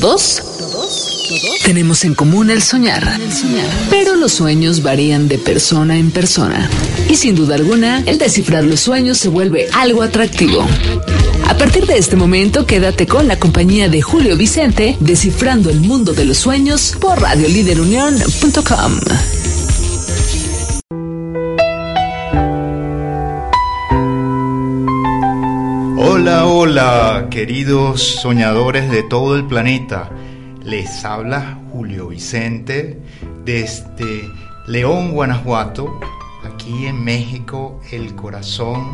¿Todos? Tenemos en común el soñar. Pero los sueños varían de persona en persona. Y sin duda alguna, el descifrar los sueños se vuelve algo atractivo. A partir de este momento, quédate con la compañía de Julio Vicente, descifrando el mundo de los sueños por radioliderunión.com. Hola, queridos soñadores de todo el planeta. Les habla Julio Vicente desde León, Guanajuato, aquí en México, el corazón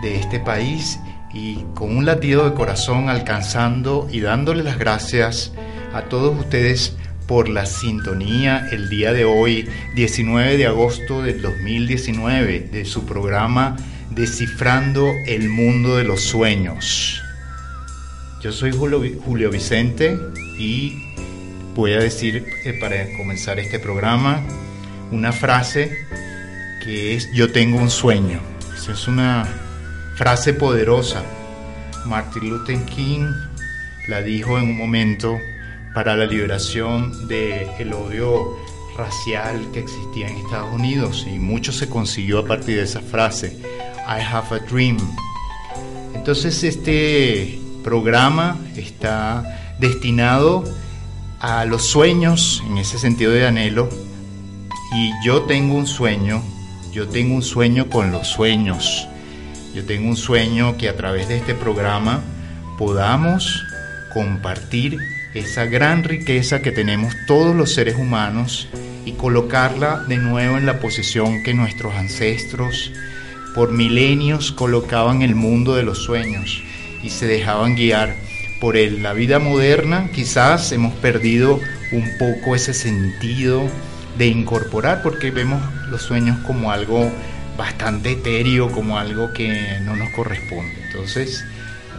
de este país y con un latido de corazón alcanzando y dándole las gracias a todos ustedes por la sintonía el día de hoy, 19 de agosto del 2019, de su programa Descifrando el Mundo de los Sueños. Yo soy Julio, Vicente y voy a decir eh, para comenzar este programa una frase que es yo tengo un sueño. Esa es una frase poderosa. Martin Luther King la dijo en un momento para la liberación del odio racial que existía en Estados Unidos y mucho se consiguió a partir de esa frase. I have a dream. Entonces este programa está destinado a los sueños, en ese sentido de anhelo, y yo tengo un sueño, yo tengo un sueño con los sueños, yo tengo un sueño que a través de este programa podamos compartir esa gran riqueza que tenemos todos los seres humanos y colocarla de nuevo en la posición que nuestros ancestros por milenios colocaban el mundo de los sueños y se dejaban guiar por él. La vida moderna quizás hemos perdido un poco ese sentido de incorporar porque vemos los sueños como algo bastante etéreo, como algo que no nos corresponde. Entonces,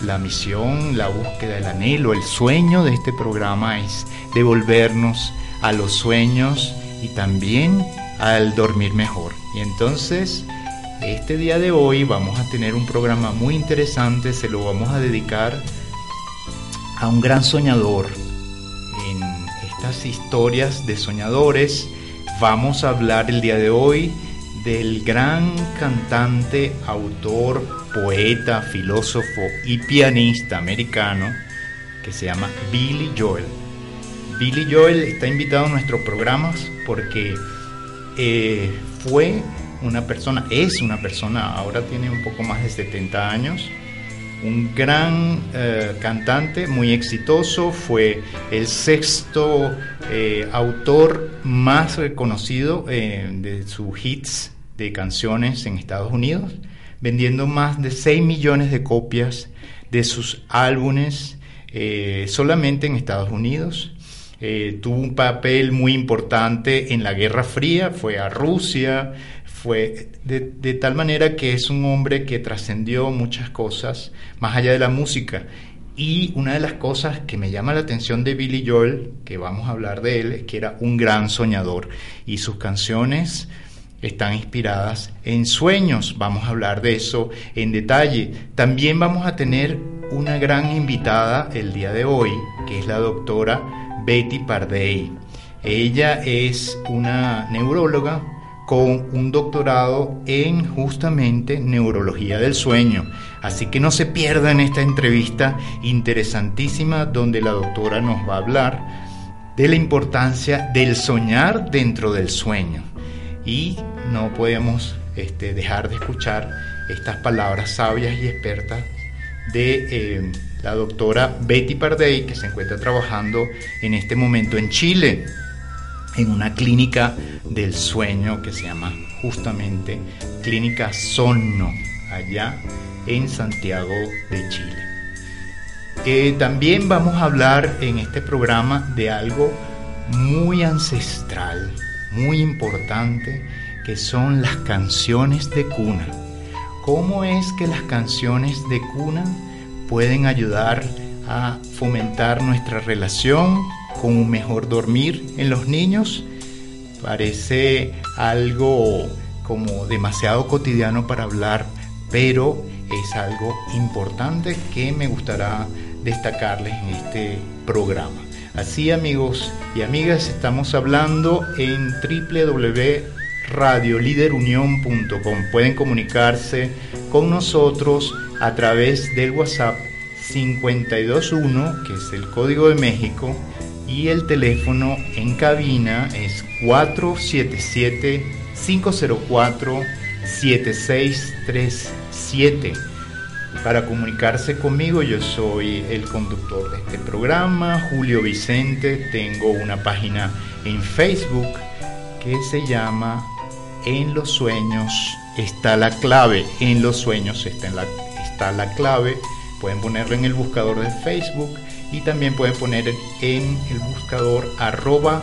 la misión, la búsqueda, el anhelo, el sueño de este programa es devolvernos a los sueños y también al dormir mejor. Y entonces, este día de hoy vamos a tener un programa muy interesante, se lo vamos a dedicar a un gran soñador. En estas historias de soñadores vamos a hablar el día de hoy del gran cantante, autor, poeta, filósofo y pianista americano que se llama Billy Joel. Billy Joel está invitado a nuestros programas porque eh, fue una persona, es una persona, ahora tiene un poco más de 70 años, un gran eh, cantante, muy exitoso, fue el sexto eh, autor más reconocido eh, de sus hits de canciones en Estados Unidos, vendiendo más de 6 millones de copias de sus álbumes solamente en Estados Unidos. tuvo un papel muy importante en la Guerra Fría, fue a Rusia, fue de, tal manera que es un hombre que trascendió muchas cosas más allá de la música. Y una de las cosas que me llama la atención de Billy Joel, que vamos a hablar de él, es que era un gran soñador y sus canciones están inspiradas en sueños. Vamos a hablar de eso en detalle. También vamos a tener una gran invitada el día de hoy, que es la doctora Betty Pardey. Ella es una neuróloga con un doctorado en justamente neurología del sueño. Así que no se pierdan esta entrevista interesantísima donde la doctora nos va a hablar de la importancia del soñar dentro del sueño. Y no podemos este, dejar de escuchar estas palabras sabias y expertas de eh, la doctora Betty Pardey, que se encuentra trabajando en este momento en Chile en una clínica del sueño que se llama justamente Clínica Sonno, allá en Santiago de Chile. Eh, también vamos a hablar en este programa de algo muy ancestral, muy importante, que son las canciones de cuna. ¿Cómo es que las canciones de cuna pueden ayudar a fomentar nuestra relación con un mejor dormir en los niños? Parece algo como demasiado cotidiano para hablar, pero es algo importante que me gustará destacarles en este programa. Así amigos y amigas, estamos hablando en www.radioliderunión.com. Pueden comunicarse con nosotros a través del WhatsApp 521, que es el código de México, y el teléfono en cabina es 477 504 7637 para comunicarse conmigo, yo soy el conductor de este programa, Julio Vicente. Tengo una página en Facebook que se llama En los sueños está la clave. En los sueños está, la, está la clave. Pueden ponerlo en el buscador de Facebook y también pueden poner en el buscador arroba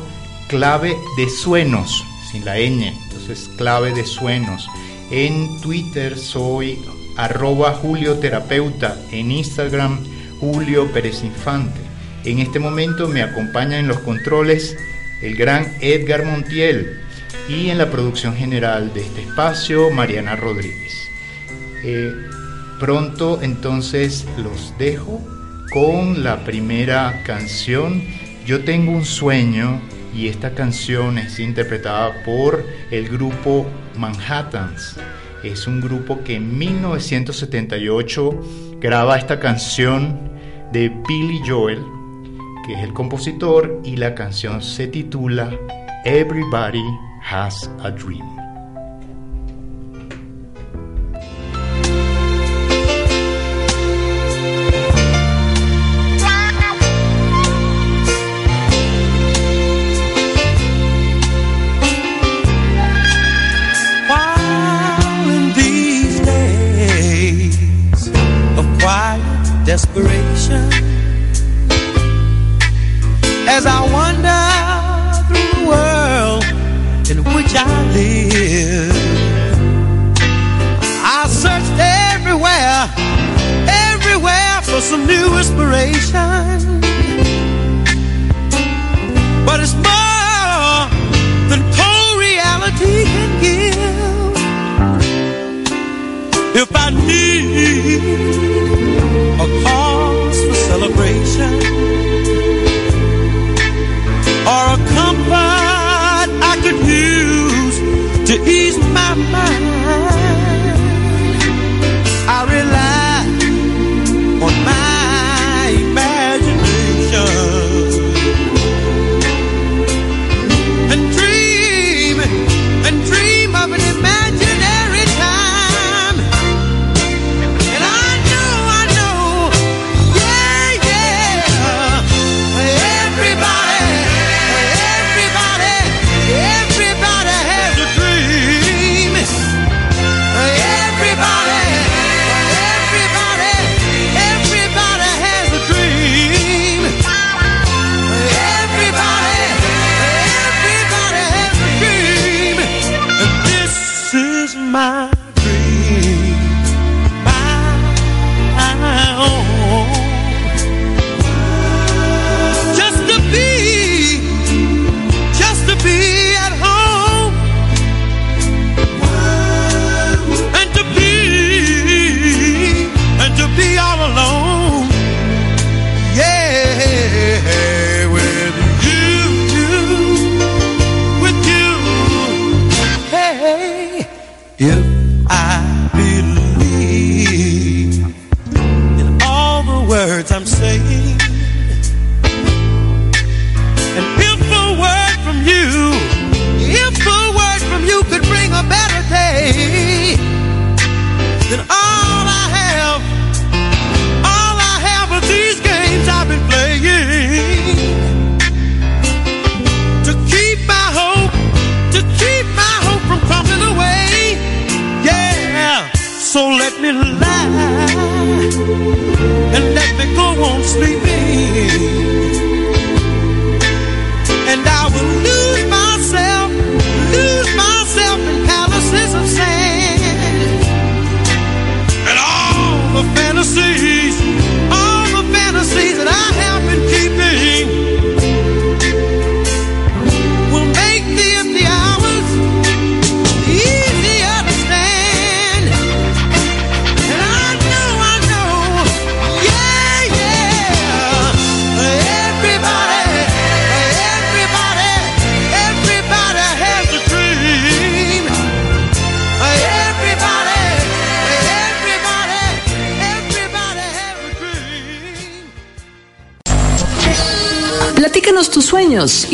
clave de sueños, sin la ñ. Entonces, clave de sueños. En Twitter soy arroba Julio Terapeuta, en Instagram Julio Pérez Infante. En este momento me acompaña en los controles el gran Edgar Montiel y en la producción general de este espacio Mariana Rodríguez. Eh, pronto entonces los dejo con la primera canción. Yo tengo un sueño y esta canción es interpretada por el grupo Manhattans es un grupo que en 1978 graba esta canción de Billy Joel, que es el compositor, y la canción se titula Everybody Has a Dream. perspiration, but it's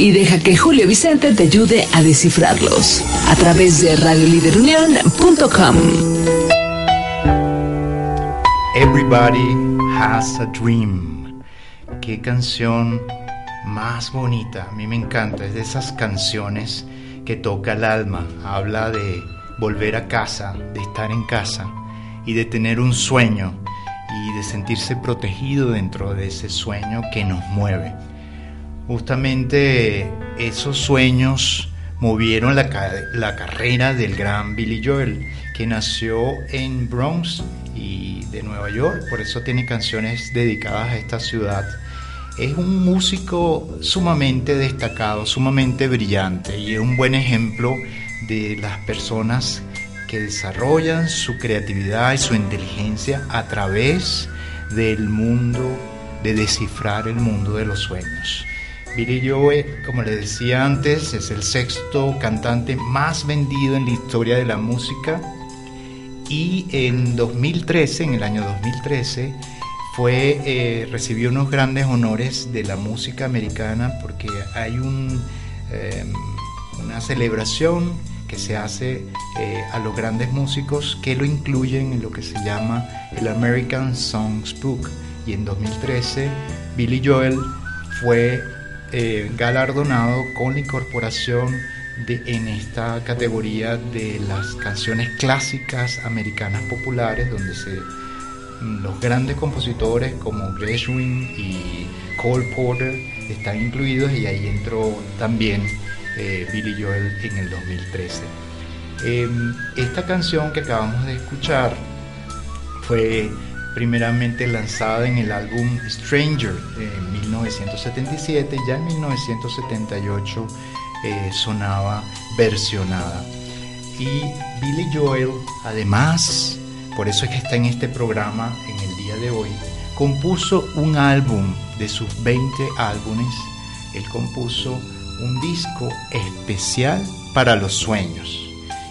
y deja que Julio Vicente te ayude a descifrarlos a través de radioliderunión.com. Everybody has a dream. Qué canción más bonita. A mí me encanta. Es de esas canciones que toca el alma. Habla de volver a casa, de estar en casa y de tener un sueño y de sentirse protegido dentro de ese sueño que nos mueve. Justamente esos sueños movieron la, la, carrera del gran Billy Joel, que nació en Bronx y de Nueva York, por eso tiene canciones dedicadas a esta ciudad. Es un músico sumamente destacado, sumamente brillante y es un buen ejemplo de las personas que desarrollan su creatividad y su inteligencia a través del mundo, de descifrar el mundo de los sueños. Billy Joe, como les decía antes, es el sexto cantante más vendido en la historia de la música y en 2013, en el año 2013, fue, eh, recibió unos grandes honores de la música americana porque hay eh, una celebración que se hace eh, a los grandes músicos que lo incluyen en lo que se llama el American Songs Book. Y en 2013 Billy Joel fue eh, galardonado con la incorporación en esta categoría de las canciones clásicas americanas populares, donde se, los grandes compositores como Gershwin y Cole Porter están incluidos y ahí entró también eh, Billy Joel en el 2013. Em, esta canción que acabamos de escuchar fue primeramente lanzada en el álbum Stranger de 1977, ya en 1978 eh, sonaba versionada. Y Billy Joel, además, por eso es que está en este programa en el día de hoy, compuso un álbum de sus 20 álbumes, él compuso un disco especial para los sueños.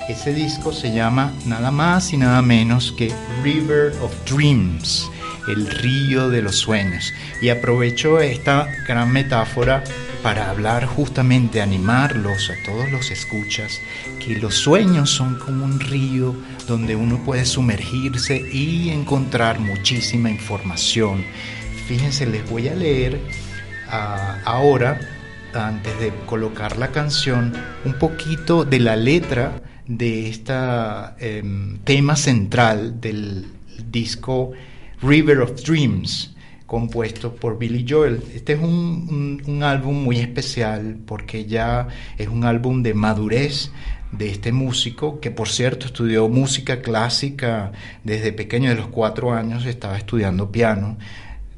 Ese disco se llama nada más y nada menos que River of Dreams, el río de los sueños. Y aprovecho esta gran metáfora para hablar justamente, animarlos a todos los escuchas, que los sueños son como un río donde uno puede sumergirse y encontrar muchísima información. Fíjense, les voy a leer ah, ahora, antes de colocar la canción, un poquito de la letra de este tema central del disco River of Dreams, compuesto por Billy Joel. Este es un, un, álbum muy especial porque ya es un álbum de madurez de este músico, que por cierto estudió música clásica desde pequeño, de los cuatro años estaba estudiando piano.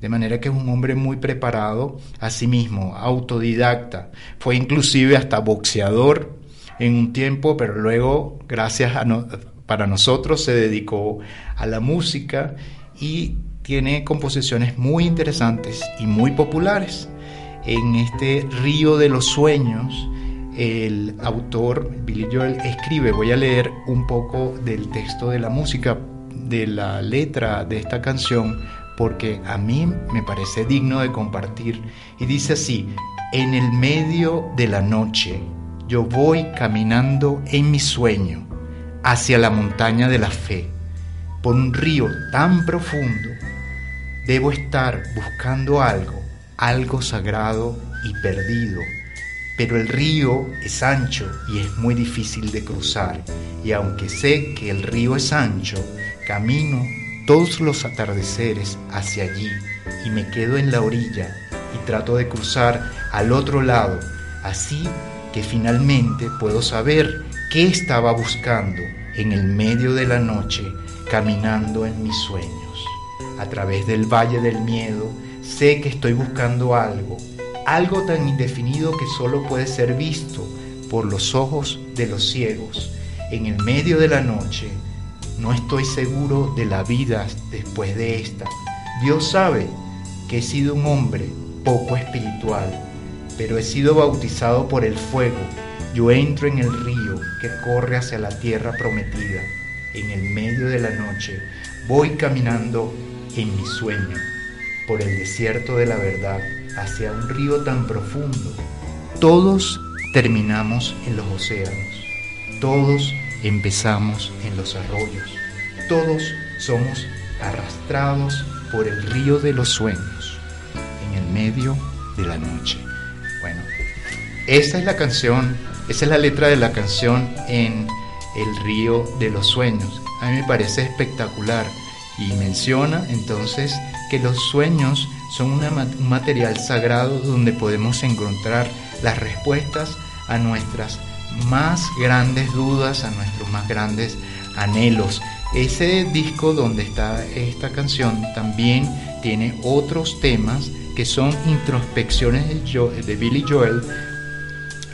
De manera que es un hombre muy preparado a sí mismo, autodidacta. Fue inclusive hasta boxeador en un tiempo, pero luego, gracias a para nosotros, se dedicó a la música y tiene composiciones muy interesantes y muy populares. En este río de los sueños, el autor Billy Joel escribe, voy a leer un poco del texto de la música, de la letra de esta canción, porque a mí me parece digno de compartir. Y dice así, en el medio de la noche, yo voy caminando en mi sueño hacia la montaña de la fe, por un río tan profundo, debo estar buscando algo, algo sagrado y perdido, pero el río es ancho y es muy difícil de cruzar, y aunque sé que el río es ancho, camino todos los atardeceres hacia allí y me quedo en la orilla y trato de cruzar al otro lado, así que finalmente puedo saber qué estaba buscando en el medio de la noche caminando en mis sueños. A través del valle del miedo sé que estoy buscando algo, algo tan indefinido que solo puede ser visto por los ojos de los ciegos. En el medio de la noche no estoy seguro de la vida después de esta. Dios sabe que he sido un hombre poco espiritual pero he sido bautizado por el fuego. Yo entro en el río que corre hacia la tierra prometida. En el medio de la noche voy caminando en mi sueño por el desierto de la verdad hacia un río tan profundo. Todos terminamos en los océanos, todos empezamos en los arroyos, todos somos arrastrados por el río de los sueños, en el medio de la noche. Esa es la canción, esa es la letra de la canción en El río de los sueños. A mí me parece espectacular y menciona entonces que los sueños son un material sagrado donde podemos encontrar las respuestas a nuestras más grandes dudas, a nuestros más grandes anhelos. Ese disco donde está esta canción también tiene otros temas que son introspecciones de, Billy Joel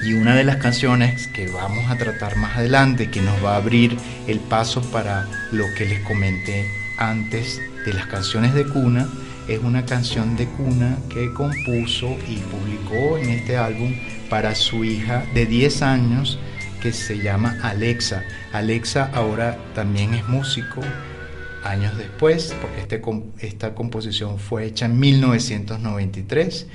y una de las canciones que vamos a tratar más adelante, que nos va a abrir el paso para lo que les comenté antes de las canciones de cuna, es una canción de cuna que compuso y publicó en este álbum para su hija de 10 años que se llama Alexa. Alexa ahora también es músico años después, porque este, esta composición fue hecha en 1993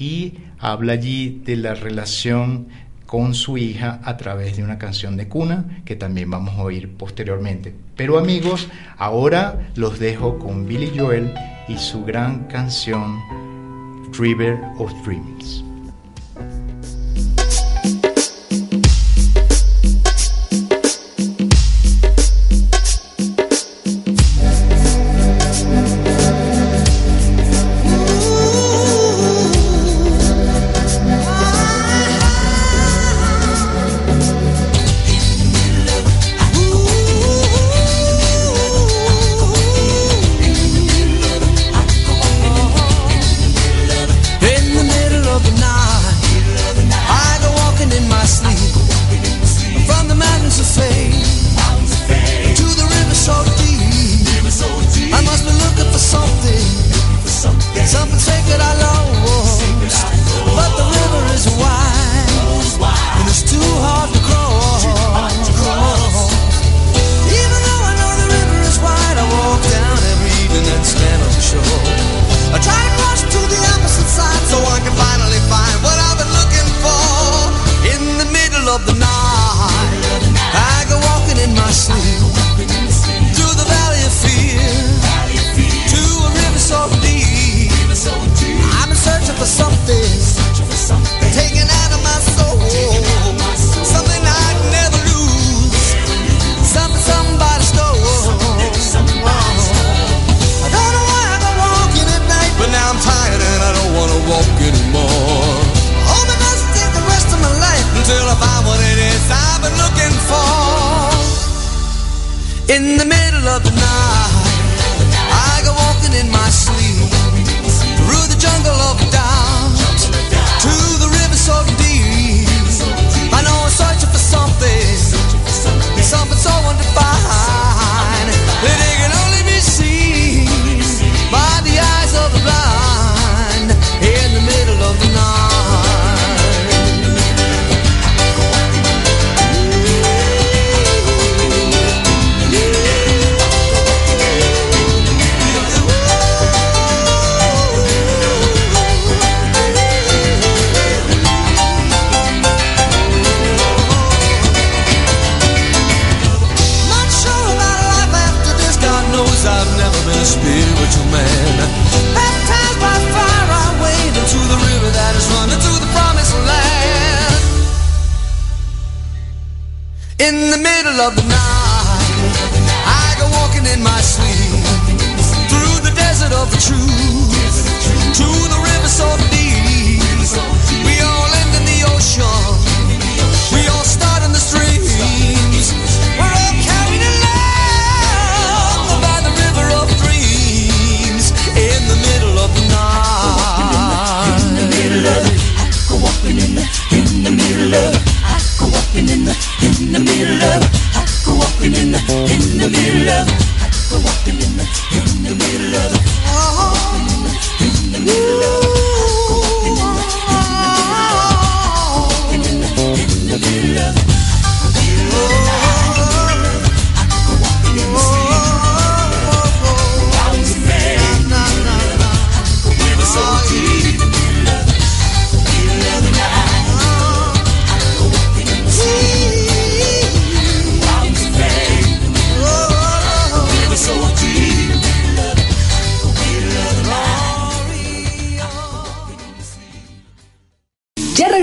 y habla allí de la relación con su hija a través de una canción de cuna que también vamos a oír posteriormente. Pero amigos, ahora los dejo con Billy Joel y su gran canción River of Dreams.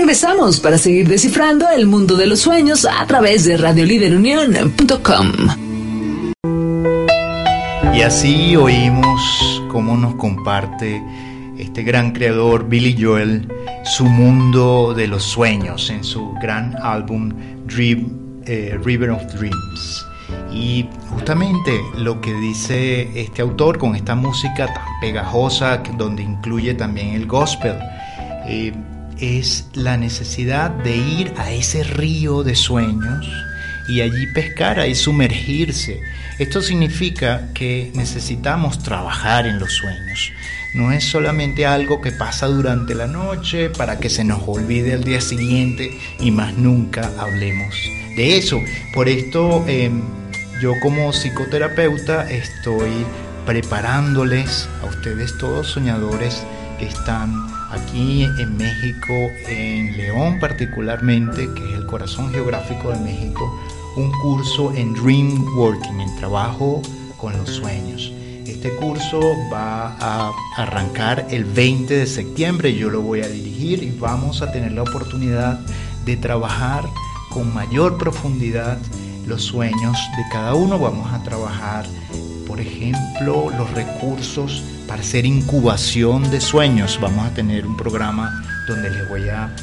Regresamos para seguir descifrando el mundo de los sueños a través de radioliderunión.com. Y así oímos cómo nos comparte este gran creador Billy Joel su mundo de los sueños en su gran álbum Dream, eh, River of Dreams. Y justamente lo que dice este autor con esta música tan pegajosa, donde incluye también el gospel, eh, es la necesidad de ir a ese río de sueños y allí pescar, ahí sumergirse. Esto significa que necesitamos trabajar en los sueños. No es solamente algo que pasa durante la noche para que se nos olvide al día siguiente y más nunca hablemos de eso. Por esto em, yo como psicoterapeuta estoy preparándoles a ustedes todos soñadores que están aquí en México, en León particularmente, que es el corazón geográfico de México, un curso en Dream Working, en trabajo con los sueños. Este curso va a arrancar el 20 de septiembre, yo lo voy a dirigir y vamos a tener la oportunidad de trabajar con mayor profundidad los sueños de cada uno. Vamos a trabajar, por ejemplo, los recursos para hacer incubación de sueños. Vamos a tener un programa donde les voy a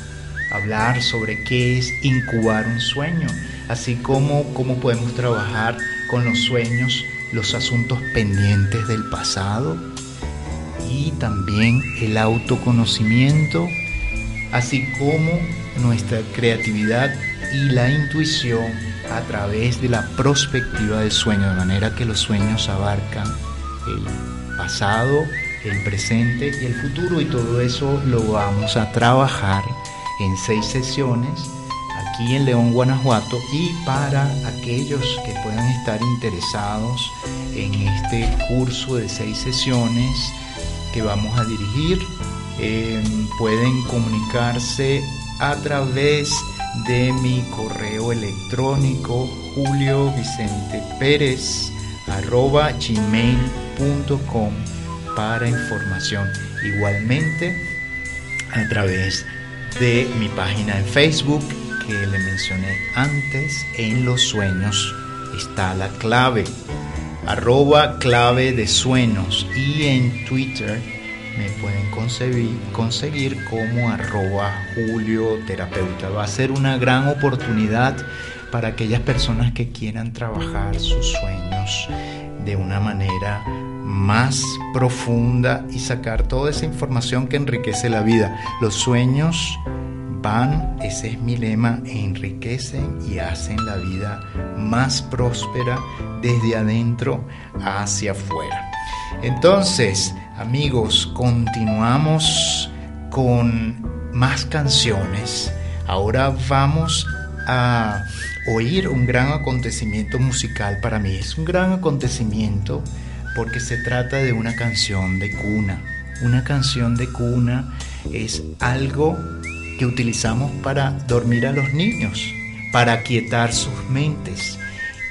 hablar sobre qué es incubar un sueño, así como cómo podemos trabajar con los sueños, los asuntos pendientes del pasado y también el autoconocimiento, así como nuestra creatividad y la intuición a través de la perspectiva del sueño, de manera que los sueños abarcan el pasado, el presente y el futuro y todo eso lo vamos a trabajar en seis sesiones aquí en León, Guanajuato y para aquellos que puedan estar interesados en este curso de seis sesiones que vamos a dirigir, eh, pueden comunicarse a través de mi correo electrónico julio vicente pérez arroba gmail.com para información. Igualmente a través de mi página en Facebook que le mencioné antes en los sueños está la clave. Arroba clave de sueños. Y en Twitter me pueden conseguir, conseguir como arroba Julio Terapeuta. Va a ser una gran oportunidad para aquellas personas que quieran trabajar sus sueños de una manera más profunda y sacar toda esa información que enriquece la vida. Los sueños van, ese es mi lema, enriquecen y hacen la vida más próspera desde adentro hacia afuera. Entonces, amigos, continuamos con más canciones. Ahora vamos a oír un gran acontecimiento musical para mí. Es un gran acontecimiento porque se trata de una canción de cuna. Una canción de cuna es algo que utilizamos para dormir a los niños, para aquietar sus mentes.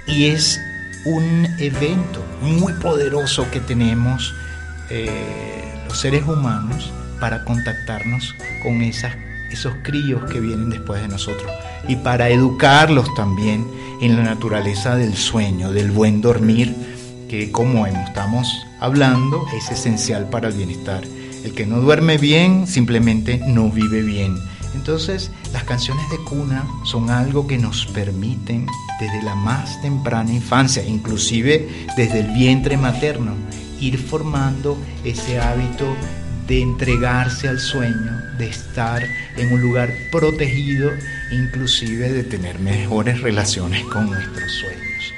Y es un evento muy poderoso que tenemos eh, los seres humanos para contactarnos con esas, esos críos que vienen después de nosotros y para educarlos también en la naturaleza del sueño, del buen dormir, que como estamos hablando es esencial para el bienestar. El que no duerme bien simplemente no vive bien. Entonces, las canciones de cuna son algo que nos permiten desde la más temprana infancia, inclusive desde el vientre materno, ir formando ese hábito de entregarse al sueño, de estar en un lugar protegido, inclusive de tener mejores relaciones con nuestros sueños.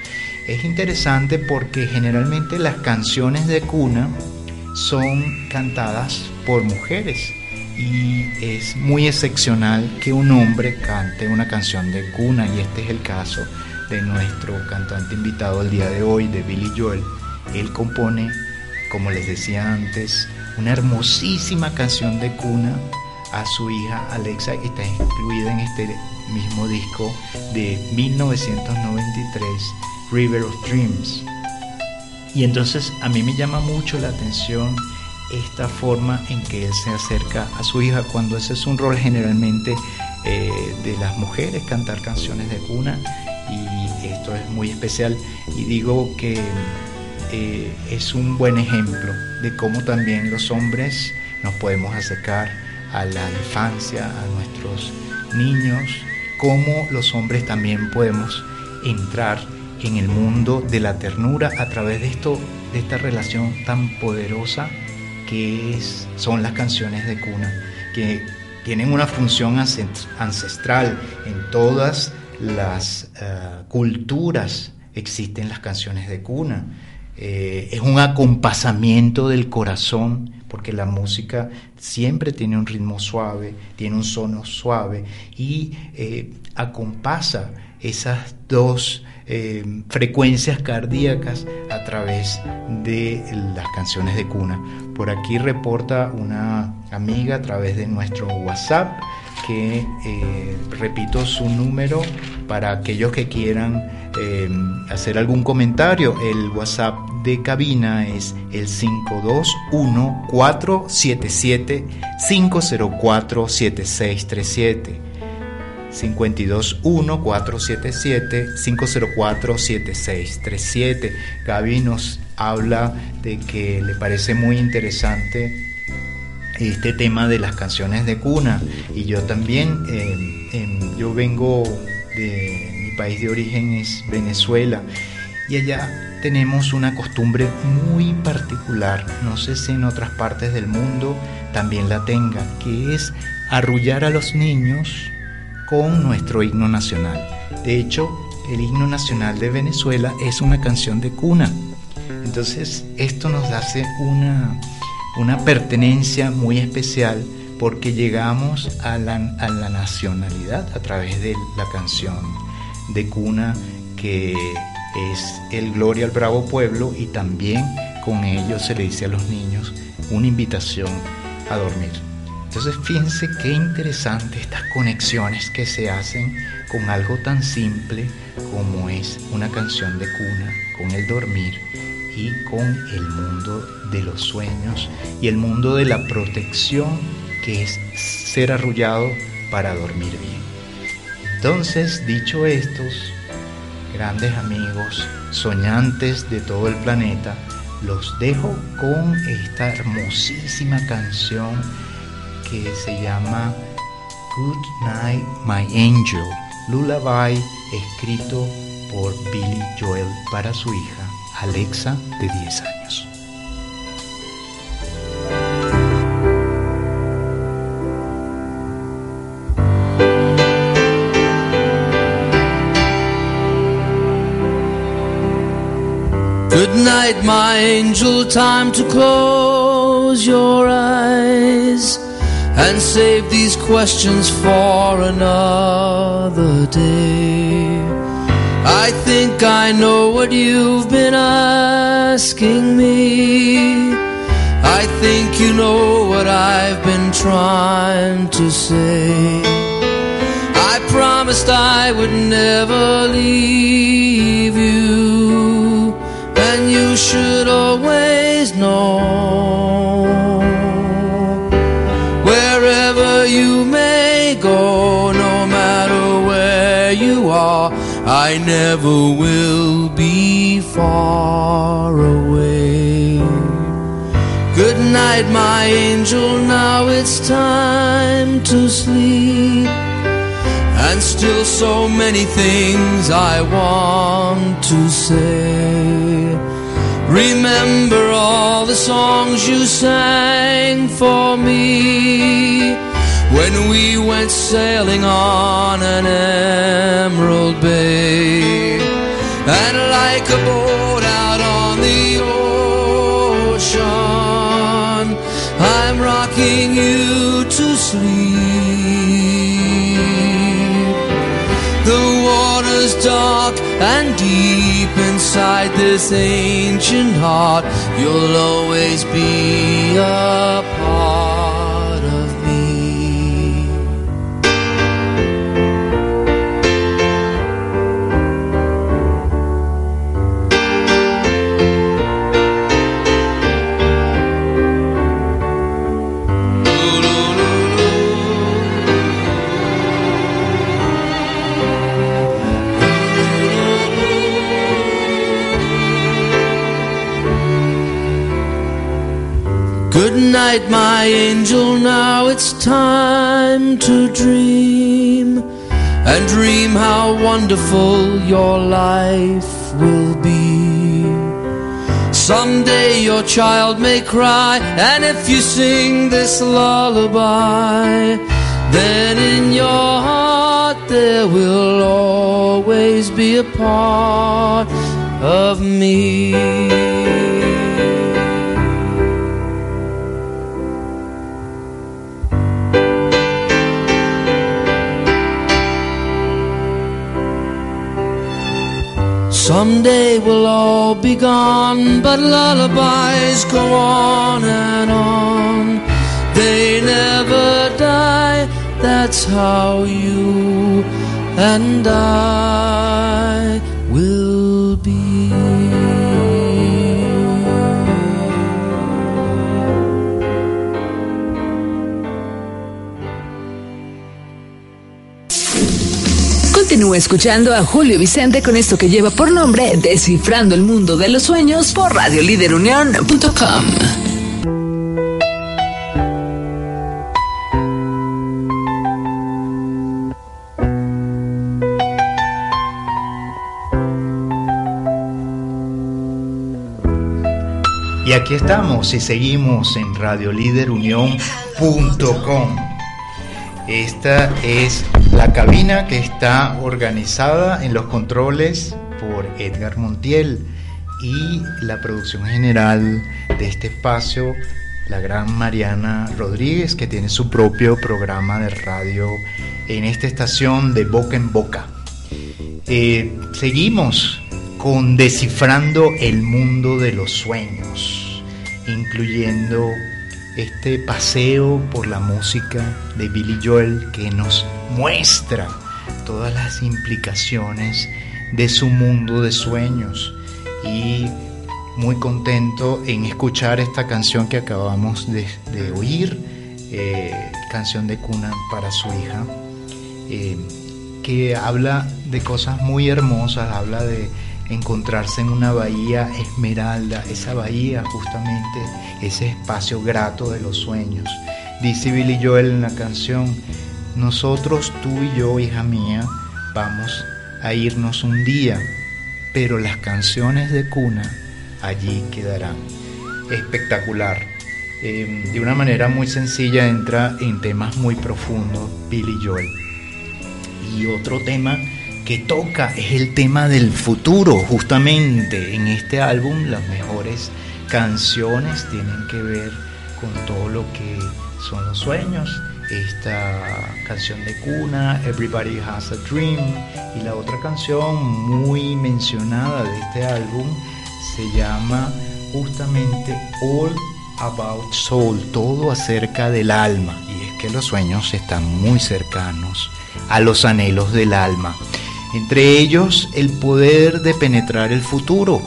Es interesante porque generalmente las canciones de cuna son cantadas por mujeres y es muy excepcional que un hombre cante una canción de cuna y este es el caso de nuestro cantante invitado el día de hoy, de Billy Joel. Él compone, como les decía antes, una hermosísima canción de cuna a su hija Alexa que está incluida en este mismo disco de 1993, River of Dreams. Y entonces a mí me llama mucho la atención esta forma en que él se acerca a su hija cuando ese es un rol generalmente eh, de las mujeres cantar canciones de cuna y esto es muy especial y digo que eh, es un buen ejemplo de cómo también los hombres nos podemos acercar a la infancia, a nuestros niños, cómo los hombres también podemos entrar en el mundo de la ternura a través de esto, de esta relación tan poderosa que es, son las canciones de cuna, que tienen una función ancestral en todas las eh, culturas existen las canciones de cuna. Eh, es un acompasamiento del corazón, porque la música siempre tiene un ritmo suave, tiene un sono suave y eh, acompasa esas dos eh, frecuencias cardíacas a través de las canciones de cuna. Por aquí reporta una amiga a través de nuestro WhatsApp que eh, repito su número para aquellos que quieran eh, hacer algún comentario. El WhatsApp de cabina es el 521 477 504 7637. 521-477-504-7637. Gaby nos habla de que le parece muy interesante este tema de las canciones de cuna y yo también, yo vengo de país de origen es Venezuela y allá tenemos una costumbre muy particular, no sé si en otras partes del mundo también la tengan, que es arrullar a los niños con nuestro himno nacional. De hecho, el himno nacional de Venezuela es una canción de cuna. Entonces, esto nos hace una, una pertenencia muy especial porque llegamos a la, a la nacionalidad a través de la canción de cuna que es el Gloria al Bravo Pueblo y también con ello se le dice a los niños una invitación a dormir. Entonces fíjense qué interesante estas conexiones que se hacen con algo tan simple como es una canción de cuna, con el dormir y con el mundo de los sueños y el mundo de la protección que es ser arrullado para dormir bien. Entonces, dicho estos, grandes amigos, soñantes de todo el planeta, los dejo con esta hermosísima canción que se llama Good Night My Angel, lullaby escrito por Billy Joel para su hija Alexa de 10 años. Night, my angel, time to close your eyes and save these questions for another day. I think I know what you've been asking me. I think you know what I've been trying to say. I promised I would never leave you, you should always know. Wherever you may go, no matter where you are, I never will be far away. Good night, my angel, now it's time to sleep. And still so many things I want to say. Remember all the songs you sang for me when we went sailing on an emerald bay. And like a boat out on the ocean, I'm rocking you to sleep. The water's dark and deep inside this ancient heart. You'll always be a night, my angel. Now it's time to dream and dream how wonderful your life will be. Someday your child may cry, and if you sing this lullaby, then in your heart there will always be a part of me. Someday we'll all be gone, but lullabies go on and on. They never die, that's how you and I will Continúa escuchando a Julio Vicente con esto que lleva por nombre Descifrando el mundo de los sueños por radioliderunión.com. Y aquí estamos y seguimos en radioliderunión.com. Esta es cabina que está organizada en los controles por Edgar Montiel y la producción general de este espacio, la gran Mariana Rodríguez, que tiene su propio programa de radio en esta estación de boca en boca. Eh, seguimos con Descifrando el mundo de los sueños, incluyendo este paseo por la música de Billy Joel que nos muestra todas las implicaciones de su mundo de sueños y muy contento en escuchar esta canción que acabamos de, oír, eh, canción de cuna para su hija, eh, que habla de cosas muy hermosas, habla de encontrarse en una bahía esmeralda, esa bahía justamente, ese espacio grato de los sueños. Dice Billy Joel en la canción, nosotros, tú y yo, hija mía, vamos a irnos un día, pero las canciones de cuna allí quedarán. Espectacular. Eh, de una manera muy sencilla entra en temas muy profundos Billy Joel. Y otro tema que toca es el tema del futuro, justamente en este álbum las mejores canciones tienen que ver con todo lo que son los sueños. Esta canción de cuna, Everybody Has a Dream, y la otra canción muy mencionada de este álbum se llama justamente All About Soul, todo acerca del alma. Y es que los sueños están muy cercanos a los anhelos del alma. Entre ellos el poder de penetrar el futuro,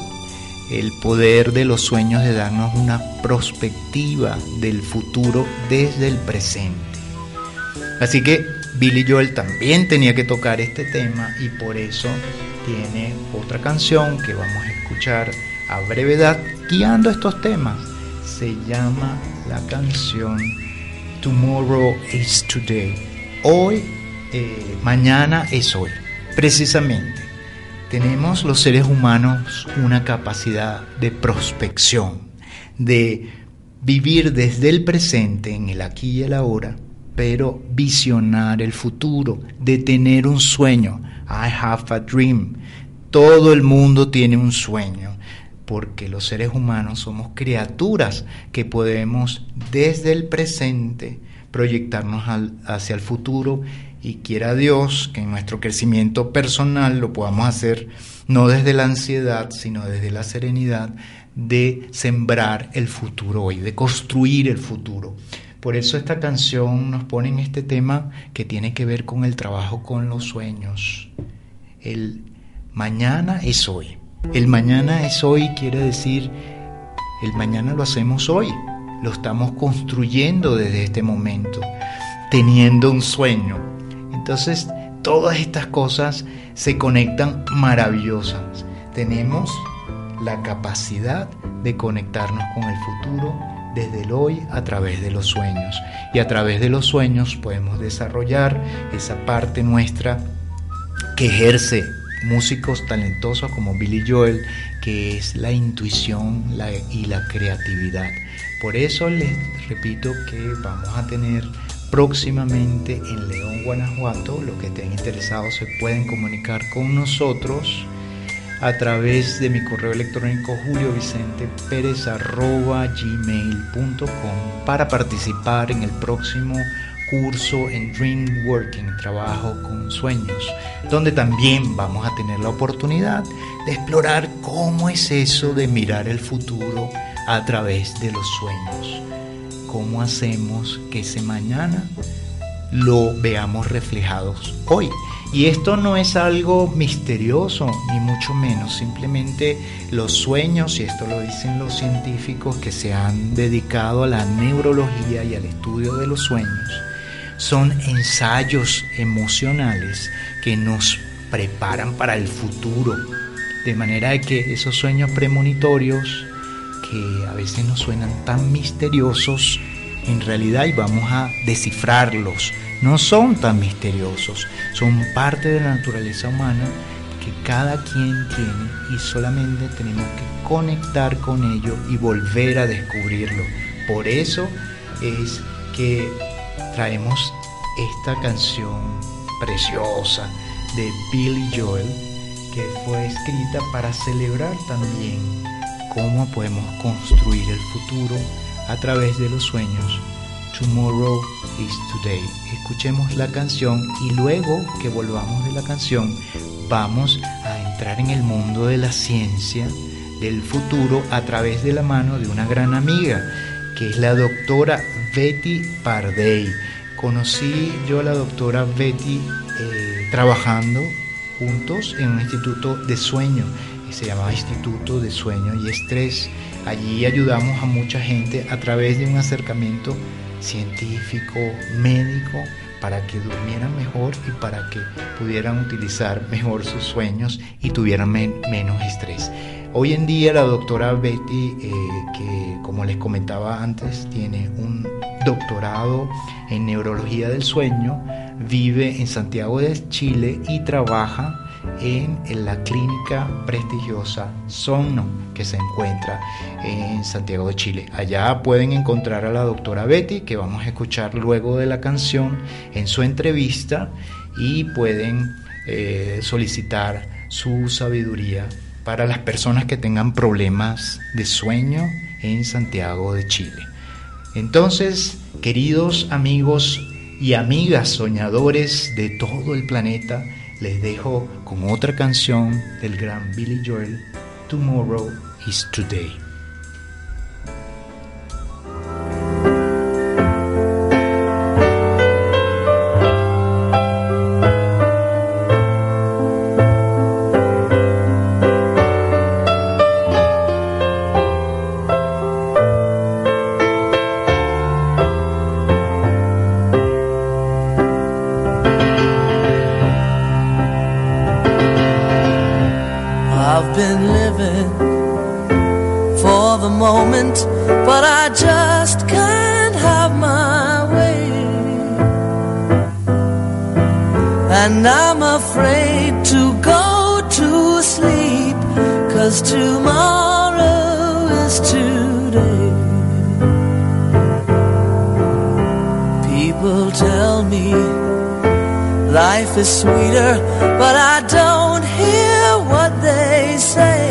el poder de los sueños de darnos una perspectiva del futuro desde el presente. Así que Billy Joel también tenía que tocar este tema y por eso tiene otra canción que vamos a escuchar a brevedad guiando estos temas. Se llama la canción Tomorrow is Today. Hoy, eh, mañana es hoy. Precisamente, tenemos los seres humanos una capacidad de prospección, de vivir desde el presente, en el aquí y el ahora, pero visionar el futuro, de tener un sueño. I have a dream. Todo el mundo tiene un sueño, porque los seres humanos somos criaturas que podemos desde el presente proyectarnos hacia el futuro y quiera Dios que en nuestro crecimiento personal lo podamos hacer no desde la ansiedad, sino desde la serenidad de sembrar el futuro hoy, de construir el futuro. Por eso esta canción nos pone en este tema que tiene que ver con el trabajo con los sueños. El mañana es hoy. El mañana es hoy quiere decir el mañana lo hacemos hoy. Lo estamos construyendo desde este momento, teniendo un sueño. Entonces, todas estas cosas se conectan maravillosas. Tenemos la capacidad de conectarnos con el futuro desde el hoy a través de los sueños. Y a través de los sueños podemos desarrollar esa parte nuestra que ejerce músicos talentosos como Billy Joel, que es la intuición y la creatividad. Por eso les repito que vamos a tener próximamente en León, Guanajuato. Los que estén interesados se pueden comunicar con nosotros a través de mi correo electrónico gmail.com para participar en el próximo curso en Dream Working, trabajo con sueños, donde también vamos a tener la oportunidad de explorar cómo es eso de mirar el futuro a través de los sueños. ¿Cómo hacemos que ese mañana lo veamos reflejados hoy? Y esto no es algo misterioso, ni mucho menos, simplemente los sueños, y esto lo dicen los científicos que se han dedicado a la neurología y al estudio de los sueños, son ensayos emocionales que nos preparan para el futuro, de manera que esos sueños premonitorios, que a veces nos suenan tan misteriosos, en realidad y vamos a descifrarlos no son tan misteriosos, son parte de la naturaleza humana que cada quien tiene y solamente tenemos que conectar con ello y volver a descubrirlo. Por eso es que traemos esta canción preciosa de Billy Joel que fue escrita para celebrar también cómo podemos construir el futuro a través de los sueños Tomorrow is Today. Escuchemos la canción y luego que volvamos de la canción vamos a entrar en el mundo de la ciencia del futuro a través de la mano de una gran amiga que es la doctora Betty Pardey. Conocí yo a la doctora Betty eh, trabajando juntos en un instituto de sueño que se llamaba Instituto de Sueño y Estrés. Allí ayudamos a mucha gente a través de un acercamiento científico, médico, para que durmieran mejor y para que pudieran utilizar mejor sus sueños y tuvieran menos estrés. Hoy en día la doctora Betty, eh, que como les comentaba antes, tiene un doctorado en neurología del sueño, vive en Santiago de Chile y trabaja en, la clínica prestigiosa Somno que se encuentra en Santiago de Chile. Allá pueden encontrar a la doctora Betty que vamos a escuchar luego de la canción en su entrevista y pueden eh, solicitar su sabiduría para las personas que tengan problemas de sueño en Santiago de Chile. Entonces, queridos amigos y amigas soñadores de todo el planeta, les dejo con otra canción del gran Billy Joel, Tomorrow is Today. today. People tell me life is sweeter, but I don't hear what they say.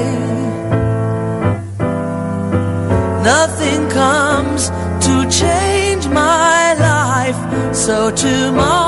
Nothing comes to change my life, so tomorrow.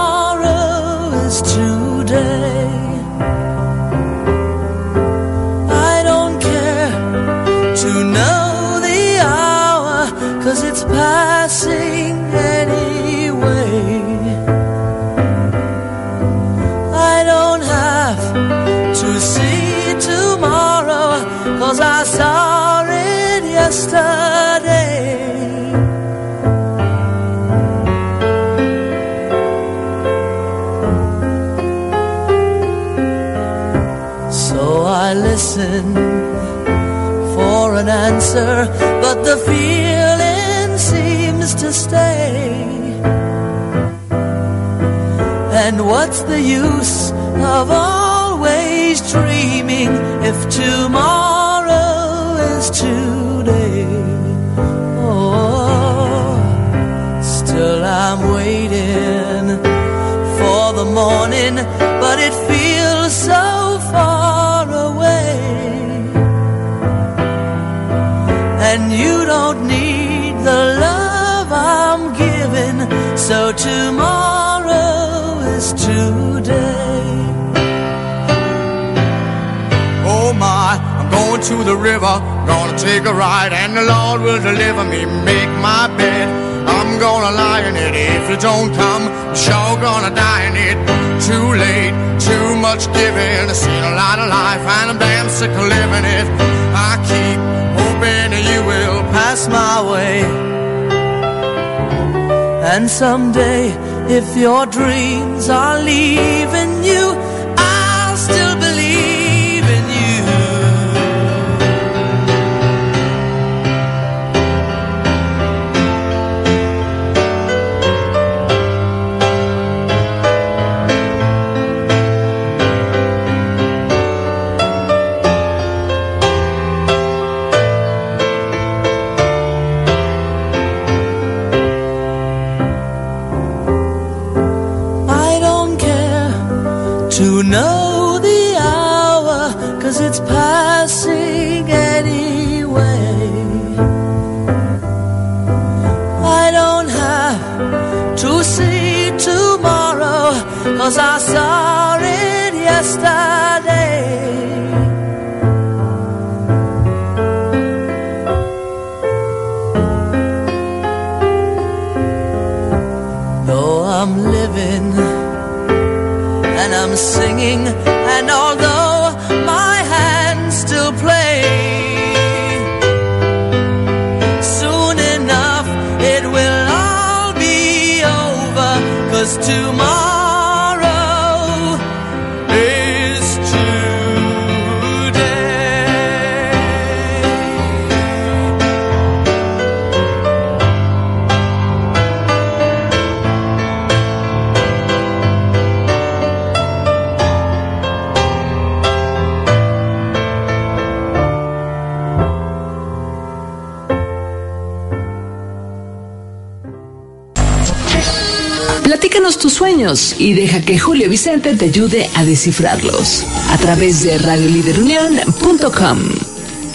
The feeling seems to stay. And what's the use of always dreaming if tomorrow is today? Oh, still I'm waiting for the morning, but it feels so tomorrow is today. Oh my, I'm going to the river, gonna take a ride, and the Lord will deliver me, make my bed. I'm gonna lie in it if it don't come, I'm sure gonna die in it. Too late, too much giving, I've seen a lot of life, and I'm damn sick of living it. I keep hoping you will pass my way. And someday, if your dreams are leaving you, Platícanos tus sueños y deja que Julio Vicente te ayude a descifrarlos a través de radioliderunión.com.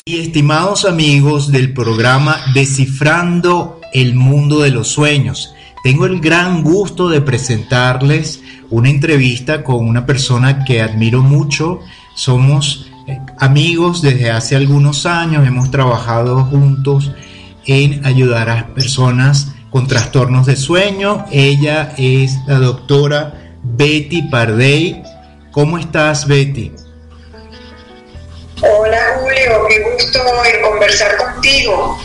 Y estimados amigos del programa Descifrando el Mundo de los Sueños, tengo el gran gusto de presentarles una entrevista con una persona que admiro mucho. Somos eh, amigos desde hace algunos años, hemos trabajado juntos en ayudar a personas con trastornos de sueño. Ella es la doctora Betty Pardey. ¿Cómo estás, Betty? Hola Julio, qué gusto conversar contigo.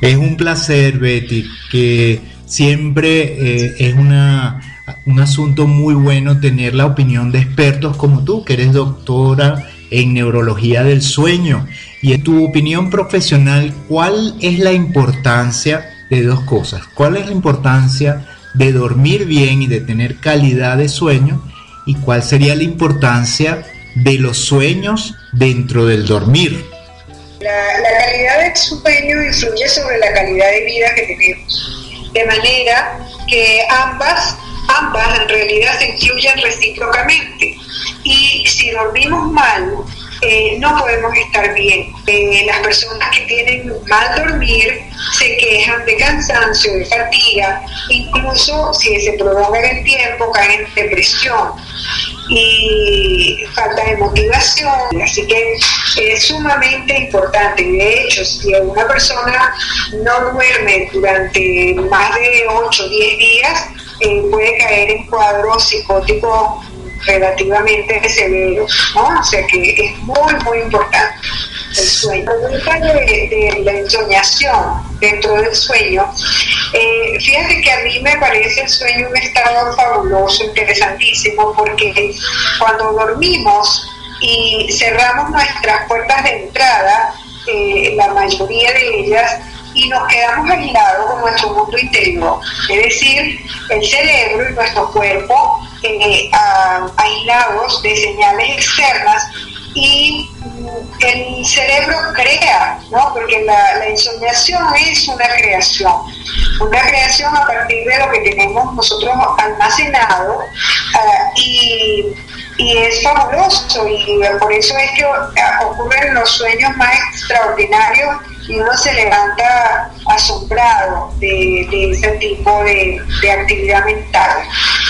Es un placer, Betty, que siempre eh, es una, un asunto muy bueno tener la opinión de expertos como tú, que eres doctora en neurología del sueño. Y en tu opinión profesional, ¿cuál es la importancia de dos cosas? ¿Cuál es la importancia de dormir bien y de tener calidad de sueño? ¿Y cuál sería la importancia de los sueños dentro del dormir? La, la calidad del sueño influye sobre la calidad de vida que tenemos. De manera que ambas, ambas en realidad se influyen recíprocamente. Y si dormimos mal, eh, no podemos estar bien. Eh, las personas que tienen mal dormir se quejan de cansancio, de fatiga, incluso si se prolonga el tiempo caen en depresión y falta de motivación. Así que es sumamente importante. De hecho, si una persona no duerme durante más de 8 o 10 días, eh, puede caer en cuadros psicóticos relativamente severos, ¿no? O sea que es muy, muy importante el sueño. El de, de la ensoñación dentro del sueño, eh, fíjate que a mí me parece el sueño un estado fabuloso, interesantísimo, porque cuando dormimos y cerramos nuestras puertas de entrada, eh, la mayoría de ellas, y nos quedamos aislados con nuestro mundo interior. Es decir, el cerebro y nuestro cuerpo eh, aislados de señales externas y mm, el cerebro crea, ¿no? Porque la, la, es una creación, una creación a partir de lo que tenemos nosotros almacenado uh, y, es fabuloso y por eso es que ocurren los sueños más extraordinarios y uno se levanta asombrado de, ese tipo de actividad mental.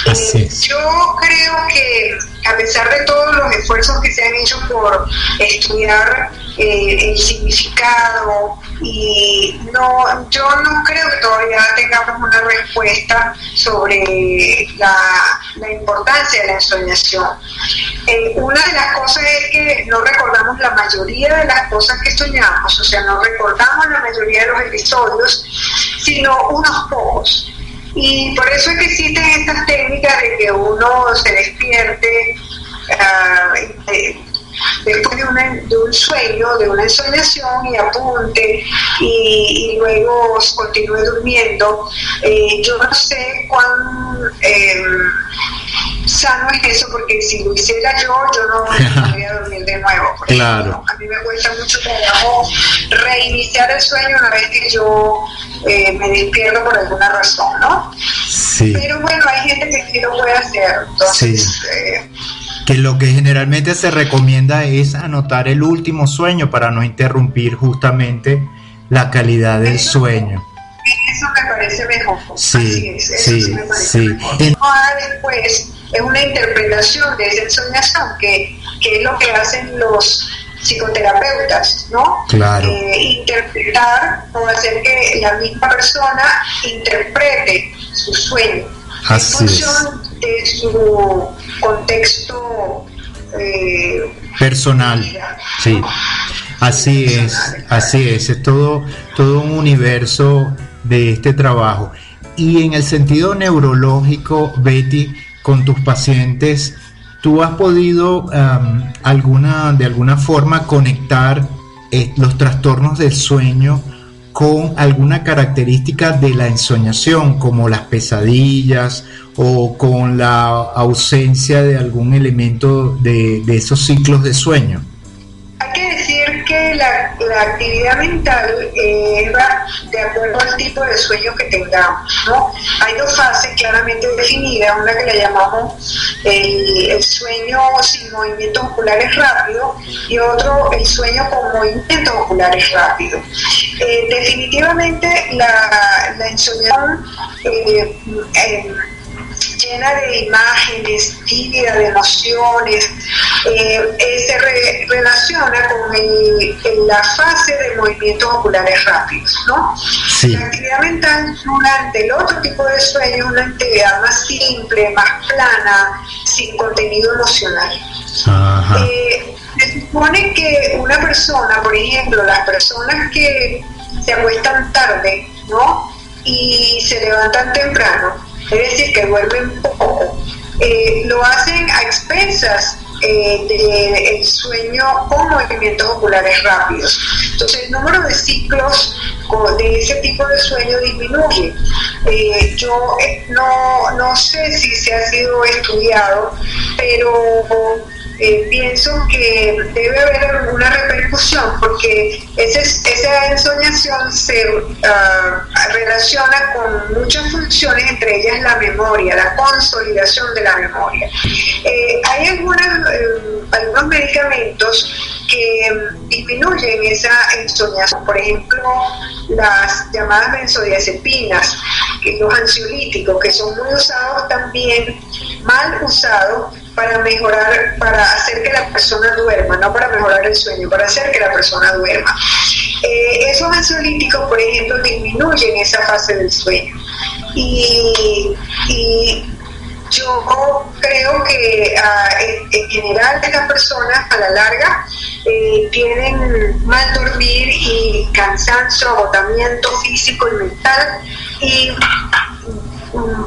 Eh, yo creo que a pesar de todos los esfuerzos que se han hecho por estudiar eh, el significado y no yo no creo que todavía tengamos una respuesta sobre la, la importancia de la ensoñación. Eh, una de las cosas es que no recordamos la mayoría de las cosas que soñamos, o sea, no recordamos la mayoría de los episodios, sino unos pocos. Y por eso es que existen estas técnicas de que uno se despierte uh, después de, un sueño, de una ensoñación y apunte y, y luego continúe durmiendo. Eh, yo no sé cuán eh, sano es eso, porque si lo hiciera yo, yo no podría dormir de nuevo. claro. A mí me cuesta mucho trabajo reiniciar el sueño una vez que yo eh, me despierto por alguna razón, ¿no? Sí. Pero bueno, hay gente que sí lo puede hacer. Entonces, sí. eh, que lo que generalmente se recomienda es anotar el último sueño para no interrumpir justamente la calidad del eso, sueño. Eso me parece mejor. Sí, Así es, eso sí, sí me parece sí. mejor. En- Ahora después es una interpretación de esa ensoñación, que, que es lo que hacen los psicoterapeutas, ¿no? Claro. Eh, interpretar o hacer que la misma persona interprete su sueño Así en función de su contexto eh, Personal, vida, sí. ¿no? Así es, así es, es todo, todo un universo de este trabajo. Y en el sentido neurológico, Betty, con tus pacientes, ¿tú has podido alguna, de alguna forma conectar eh, los trastornos del sueño con alguna característica de la ensoñación, como las pesadillas o con la ausencia de algún elemento de, de esos ciclos de sueño? Hay que decir la, actividad mental eh, va de acuerdo al tipo de sueño que tengamos, ¿no? Hay dos fases claramente definidas, una que la llamamos el, sueño sin movimientos oculares rápidos y otro el sueño con movimientos oculares rápidos. Eh, definitivamente la, la insomniación eh, llena de imágenes, vívida de emociones, eh, eh, se re relaciona con el, el, la fase de movimientos oculares rápidos, ¿no? Sí. La actividad mental durante el otro tipo de sueño es una actividad más simple, más plana, sin contenido emocional. Ajá. Eh, se supone que una persona, por ejemplo, las personas que se acuestan tarde, ¿no? Y se levantan temprano, es decir, que duermen poco, eh, lo hacen a expensas eh, del sueño con movimientos oculares rápidos. Entonces el número de ciclos de ese tipo de sueño disminuye. Eh, yo no, no sé si se ha sido estudiado, pero eh, pienso que debe haber alguna repercusión porque ese, esa ensoñación se uh, relaciona con muchas funciones, entre ellas la memoria, la consolidación de la memoria. Eh, hay algunas, eh, algunos medicamentos que disminuyen esa ensoñación, por ejemplo, las llamadas benzodiazepinas, los ansiolíticos, que son muy usados también, mal usados, para mejorar, para hacer que la persona duerma, no para mejorar el sueño, para hacer que la persona duerma. Eh, esos ansiolíticos, por ejemplo, disminuyen esa fase del sueño. Y, yo creo que en, en, general estas personas a la larga eh, tienen mal dormir y cansancio, agotamiento físico y mental y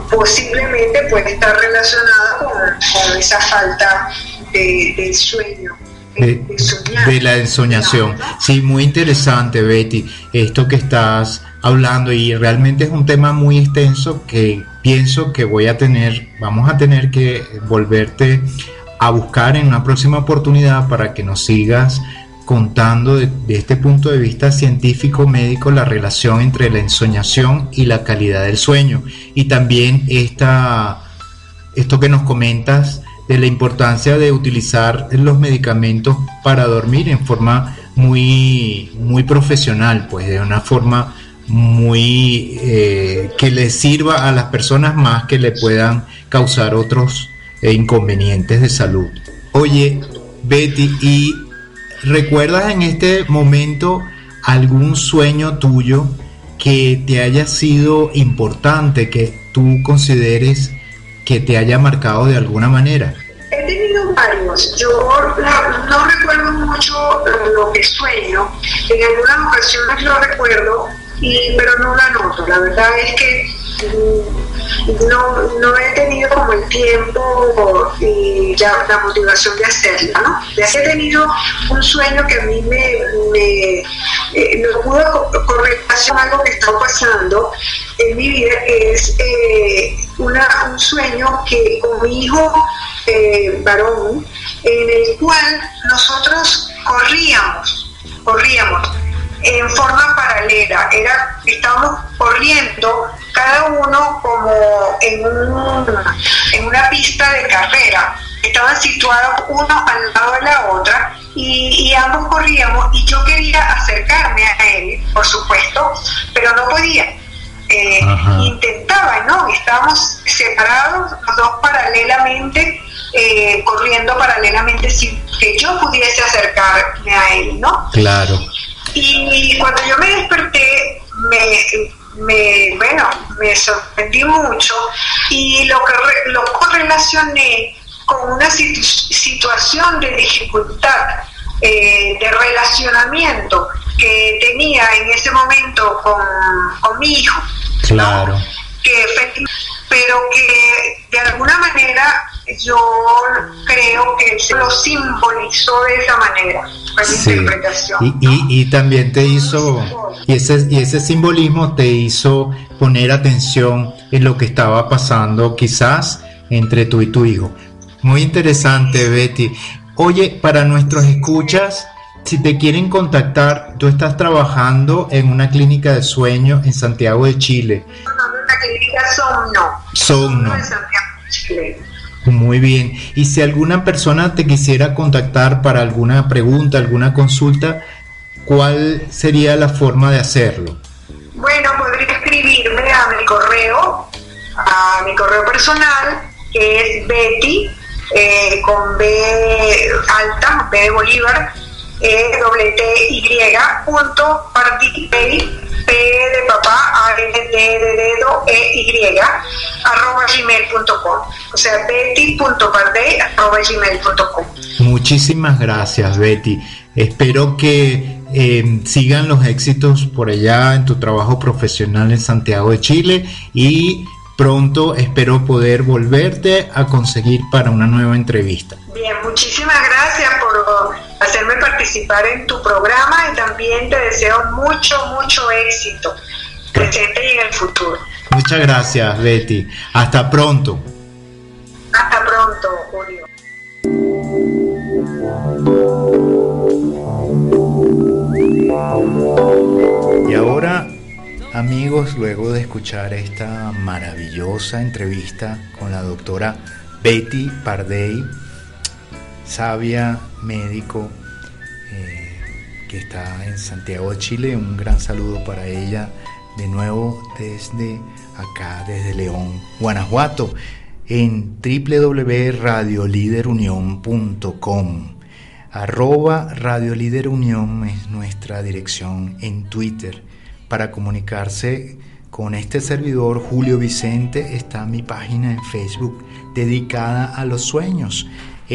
posiblemente puede estar relacionada con, con esa falta de, de, sueño de, de la ensoñación. Sí, muy interesante, Betty, esto que estás hablando y realmente es un tema muy extenso que pienso que voy a tener, vamos a tener que volverte a buscar en una próxima oportunidad para que nos sigas contando de, este punto de vista científico médico la relación entre la ensoñación y la calidad del sueño y también esta, esto que nos comentas de la importancia de utilizar los medicamentos para dormir en forma muy, muy profesional, pues de una forma muy eh, que le sirva a las personas más que le puedan causar otros eh, inconvenientes de salud. Oye, Betty, ¿y recuerdas en este momento algún sueño tuyo que te haya sido importante, que tú consideres que te haya marcado de alguna manera? He tenido varios. Yo no, recuerdo mucho lo que sueño. En algunas ocasiones lo recuerdo, y, pero no la noto. La verdad es que mm, no, no he tenido como el tiempo y la motivación de hacerla, ¿no? Ya he tenido un sueño que a mí me, me eh, no pudo correlacionar algo que está pasando en mi vida, que es eh, una, un sueño que con mi hijo eh, varón, en el cual nosotros corríamos, corríamos en forma paralela. Era, estábamos corriendo cada uno como en, un, en una pista de carrera. Estaban situados uno al lado de la otra y, y, ambos corríamos y yo quería acercarme a él, por supuesto, pero no podía. Eh, intentaba, ¿no? Estábamos separados, los dos paralelamente, eh, corriendo paralelamente sin que yo pudiese acercarme a él, ¿no? Claro. Y cuando yo me desperté, me, me bueno, me sorprendí mucho y lo que lo correlacioné con una situación de dificultad eh, de relacionamiento que tenía en ese momento con, con mi hijo. Claro. Que pero que de alguna manera yo creo que se lo simbolizó de esa manera, interpretación. Y, y, también te hizo, y ese, y ese simbolismo te hizo poner atención en lo que estaba pasando quizás entre tú y tu hijo. Muy interesante, Betty. Oye, para nuestros escuchas, si te quieren contactar, tú estás trabajando en una clínica de sueño en Santiago de Chile. No, no, la clínica Somno. Somno. En Santiago de Chile. Muy bien. Y si alguna persona te quisiera contactar para alguna pregunta, alguna consulta, ¿cuál sería la forma de hacerlo? Bueno, podría escribirme a mi correo, a mi correo personal, que es Betty, eh, con B alta, B de Bolívar, punto, P de papá, A, de dedo, E, Y, arroba gmail.com. O sea, betty.parday arroba gmail.com. Muchísimas gracias, Betty. Espero que eh, sigan los éxitos por allá en tu trabajo profesional en Santiago de Chile y pronto espero poder volverte a conseguir para una nueva entrevista. Bien, muchísimas gracias por hacerme participar en tu programa y también te deseo mucho, mucho éxito presente y en el futuro. Muchas gracias, Betty. Hasta pronto. Hasta pronto, Julio. Y ahora, amigos, luego de escuchar esta maravillosa entrevista con la doctora Betty Pardey, sabia médico eh, que está en Santiago de Chile. Un gran saludo para ella de nuevo desde acá, desde León, Guanajuato, en www.radioliderunión.com. Arroba Radio Líder Unión es nuestra dirección en Twitter. Para comunicarse con este servidor, Julio Vicente, está mi página en Facebook dedicada a los sueños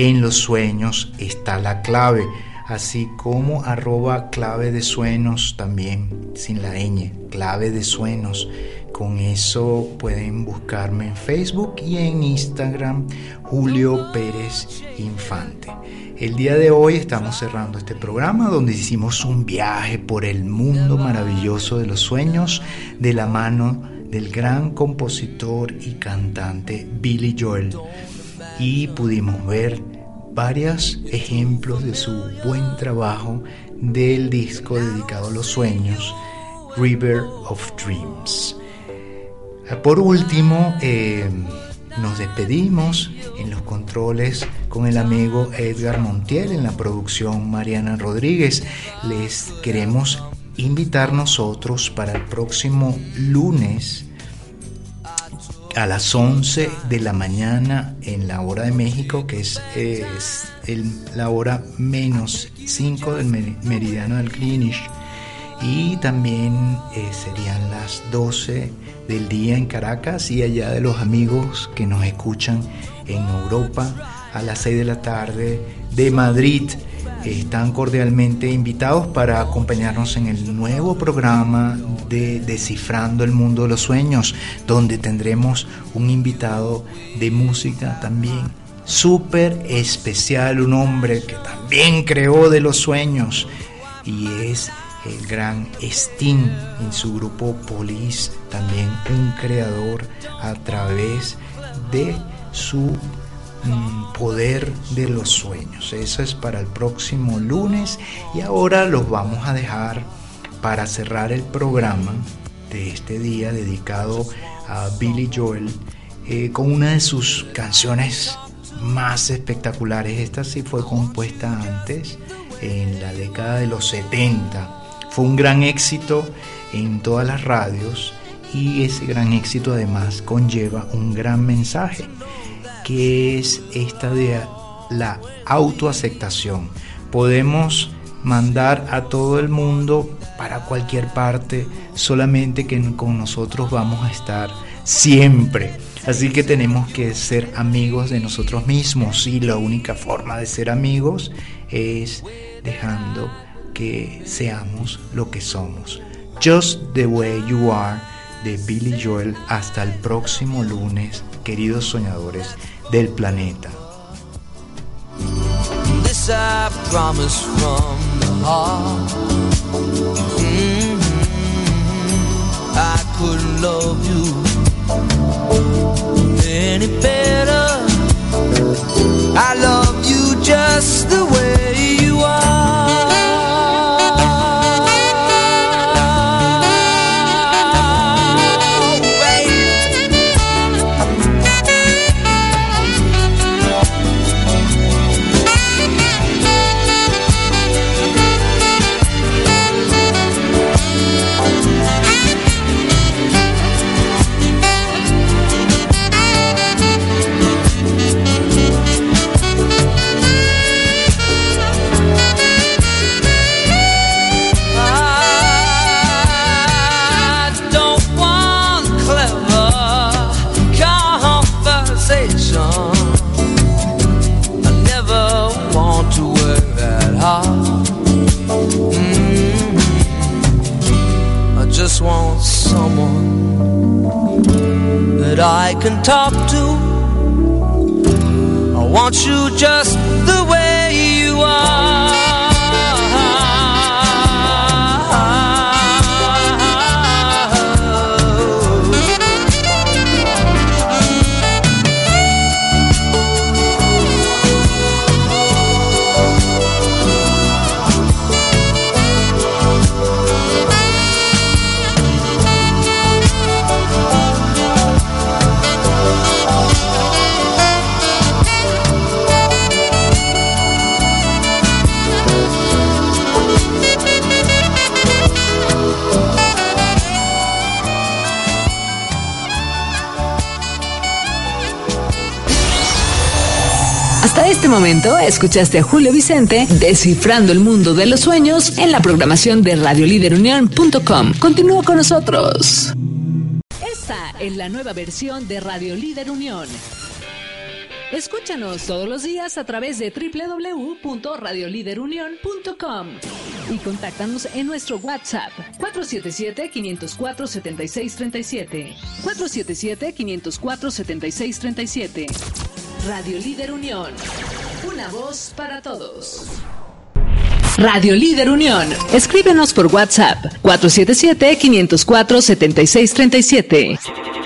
en los sueños está la clave, así como arroba clave de sueños también, sin la ñ, clave de sueños. Con eso pueden buscarme en Facebook y en Instagram, Julio Pérez Infante. El día de hoy estamos cerrando este programa donde hicimos un viaje por el mundo maravilloso de los sueños de la mano del gran compositor y cantante Billy Joel y pudimos ver varios ejemplos de su buen trabajo del disco dedicado a los sueños, River of Dreams. Por último, eh, nos despedimos en los controles con el amigo Edgar Montiel, en la producción Mariana Rodríguez. Les queremos invitar nosotros para el próximo lunes a las 11 de la mañana en la hora de México, que es, la hora menos 5 del meridiano del Greenwich. Y también eh, serían las 12 del día en Caracas y allá de los amigos que nos escuchan en Europa a las 6 de la tarde de Madrid están cordialmente invitados para acompañarnos en el nuevo programa de Descifrando el Mundo de los Sueños, donde tendremos un invitado de música también súper especial, un hombre que también creó de los sueños y es el gran Sting en su grupo Police, también un creador a través de su poder de los sueños. Eso es para el próximo lunes y ahora los vamos a dejar para cerrar el programa de este día dedicado a Billy Joel eh, con una de sus canciones más espectaculares. Esta sí fue compuesta antes, en la década de los 70. Fue un gran éxito en todas las radios y ese gran éxito además conlleva un gran mensaje que es esta de la autoaceptación. Podemos mandar a todo el mundo para cualquier parte, solamente que con nosotros vamos a estar siempre. Así que tenemos que ser amigos de nosotros mismos y la única forma de ser amigos es dejando que seamos lo que somos. Just the way you are de Billy Joel. Hasta el próximo lunes, queridos soñadores del planeta. This I promise from the heart. Mm-hmm. I couldn't love you any better. I love you just the way you are. Este momento escuchaste a Julio Vicente descifrando el mundo de los sueños en la programación de radioliderunión.com. Continúa con nosotros. Esta es la nueva versión de Radio Líder Unión. Escúchanos todos los días a través de www.radioliderunión.com y contáctanos en nuestro WhatsApp 477-504-7637. 477-504-7637. Radio Líder Unión. Una voz para todos. Radio Líder Unión. Escríbenos por WhatsApp 477-504-7637.